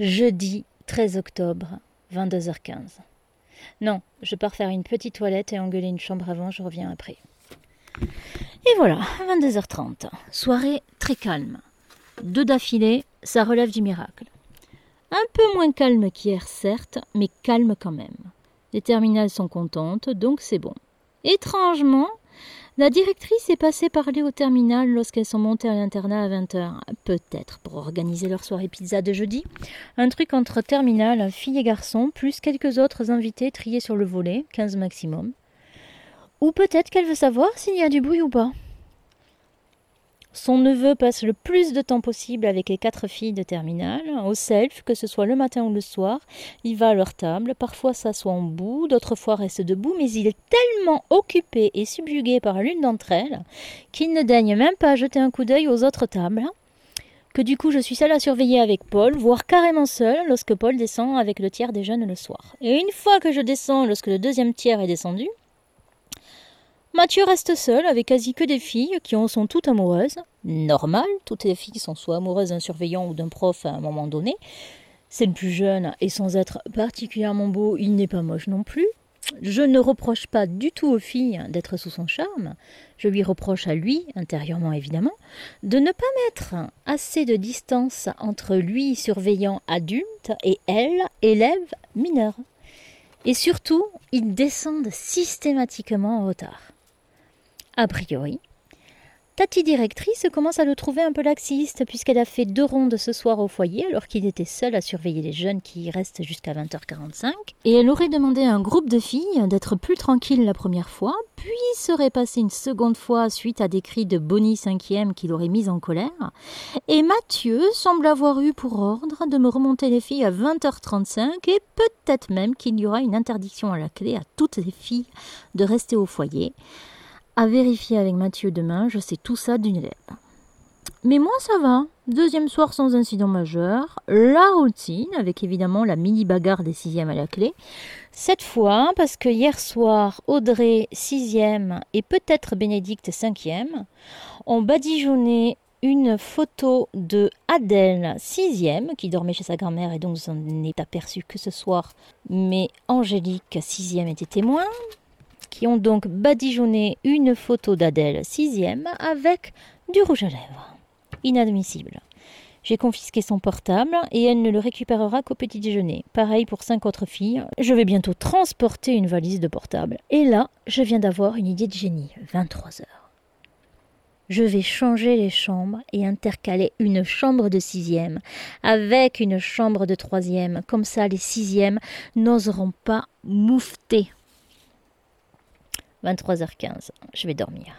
Jeudi 13 octobre, 22h15. Non, je pars faire une petite toilette et engueuler une chambre avant, je reviens après. Et voilà, 22h30. Soirée très calme. Deux d'affilée, ça relève du miracle. Un peu moins calme qu'hier, certes, mais calme quand même. Les terminales sont contentes, donc c'est bon. Étrangement, la directrice est passée parler au terminal lorsqu'elles sont montées à l'internat à 20h. Peut-être pour organiser leur soirée pizza de jeudi. Un truc entre terminal, filles et garçons, plus quelques autres invités triés sur le volet, 15 maximum. Ou peut-être qu'elle veut savoir s'il y a du bruit ou pas. Son neveu passe le plus de temps possible avec les quatre filles de terminale, au self, que ce soit le matin ou le soir. Il va à leur table, parfois s'assoit en bout, d'autres fois reste debout, mais il est tellement occupé et subjugué par l'une d'entre elles qu'il ne daigne même pas jeter un coup d'œil aux autres tables. Que du coup je suis seule à surveiller avec Paul, voire carrément seule lorsque Paul descend avec le tiers des jeunes le soir. Et une fois que je descends, lorsque le deuxième tiers est descendu, Mathieu reste seul avec quasi que des filles qui en sont toutes amoureuses. Normal, toutes les filles sont soit amoureuses d'un surveillant ou d'un prof à un moment donné. C'est le plus jeune et sans être particulièrement beau, il n'est pas moche non plus. Je ne reproche pas du tout aux filles d'être sous son charme. Je lui reproche à lui, intérieurement évidemment, de ne pas mettre assez de distance entre lui, surveillant adulte, et elle, élève mineure. Et surtout, ils descendent systématiquement en retard. A priori, Tati directrice commence à le trouver un peu laxiste puisqu'elle a fait deux rondes ce soir au foyer alors qu'il était seul à surveiller les jeunes qui y restent jusqu'à 20h45. Et elle aurait demandé à un groupe de filles d'être plus tranquille la première fois, puis serait passée une seconde fois suite à des cris de Bonnie cinquième qui l'aurait mise en colère. Et Mathieu semble avoir eu pour ordre de me remonter les filles à 20h35 et peut-être même qu'il y aura une interdiction à la clé à toutes les filles de rester au foyer. À vérifier avec Mathieu demain, je sais tout ça d'une lettre. Mais moi ça va. Deuxième soir sans incident majeur. La routine, avec évidemment la mini bagarre des sixièmes à la clé. Cette fois, parce que hier soir, Audrey, sixième, et peut-être Bénédicte, cinquième, ont badigeonné une photo de Adèle, sixième, qui dormait chez sa grand-mère et donc s'en est aperçu que ce soir. Mais Angélique, sixième, était témoin qui ont donc badigeonné une photo d'Adèle sixième avec du rouge à lèvres. Inadmissible. J'ai confisqué son portable et elle ne le récupérera qu'au petit déjeuner. Pareil pour cinq autres filles. Je vais bientôt transporter une valise de portable. Et là, je viens d'avoir une idée de génie. 23 heures. Je vais changer les chambres et intercaler une chambre de sixième avec une chambre de troisième. Comme ça, les sixièmes n'oseront pas moufter. 23h15. Je vais dormir.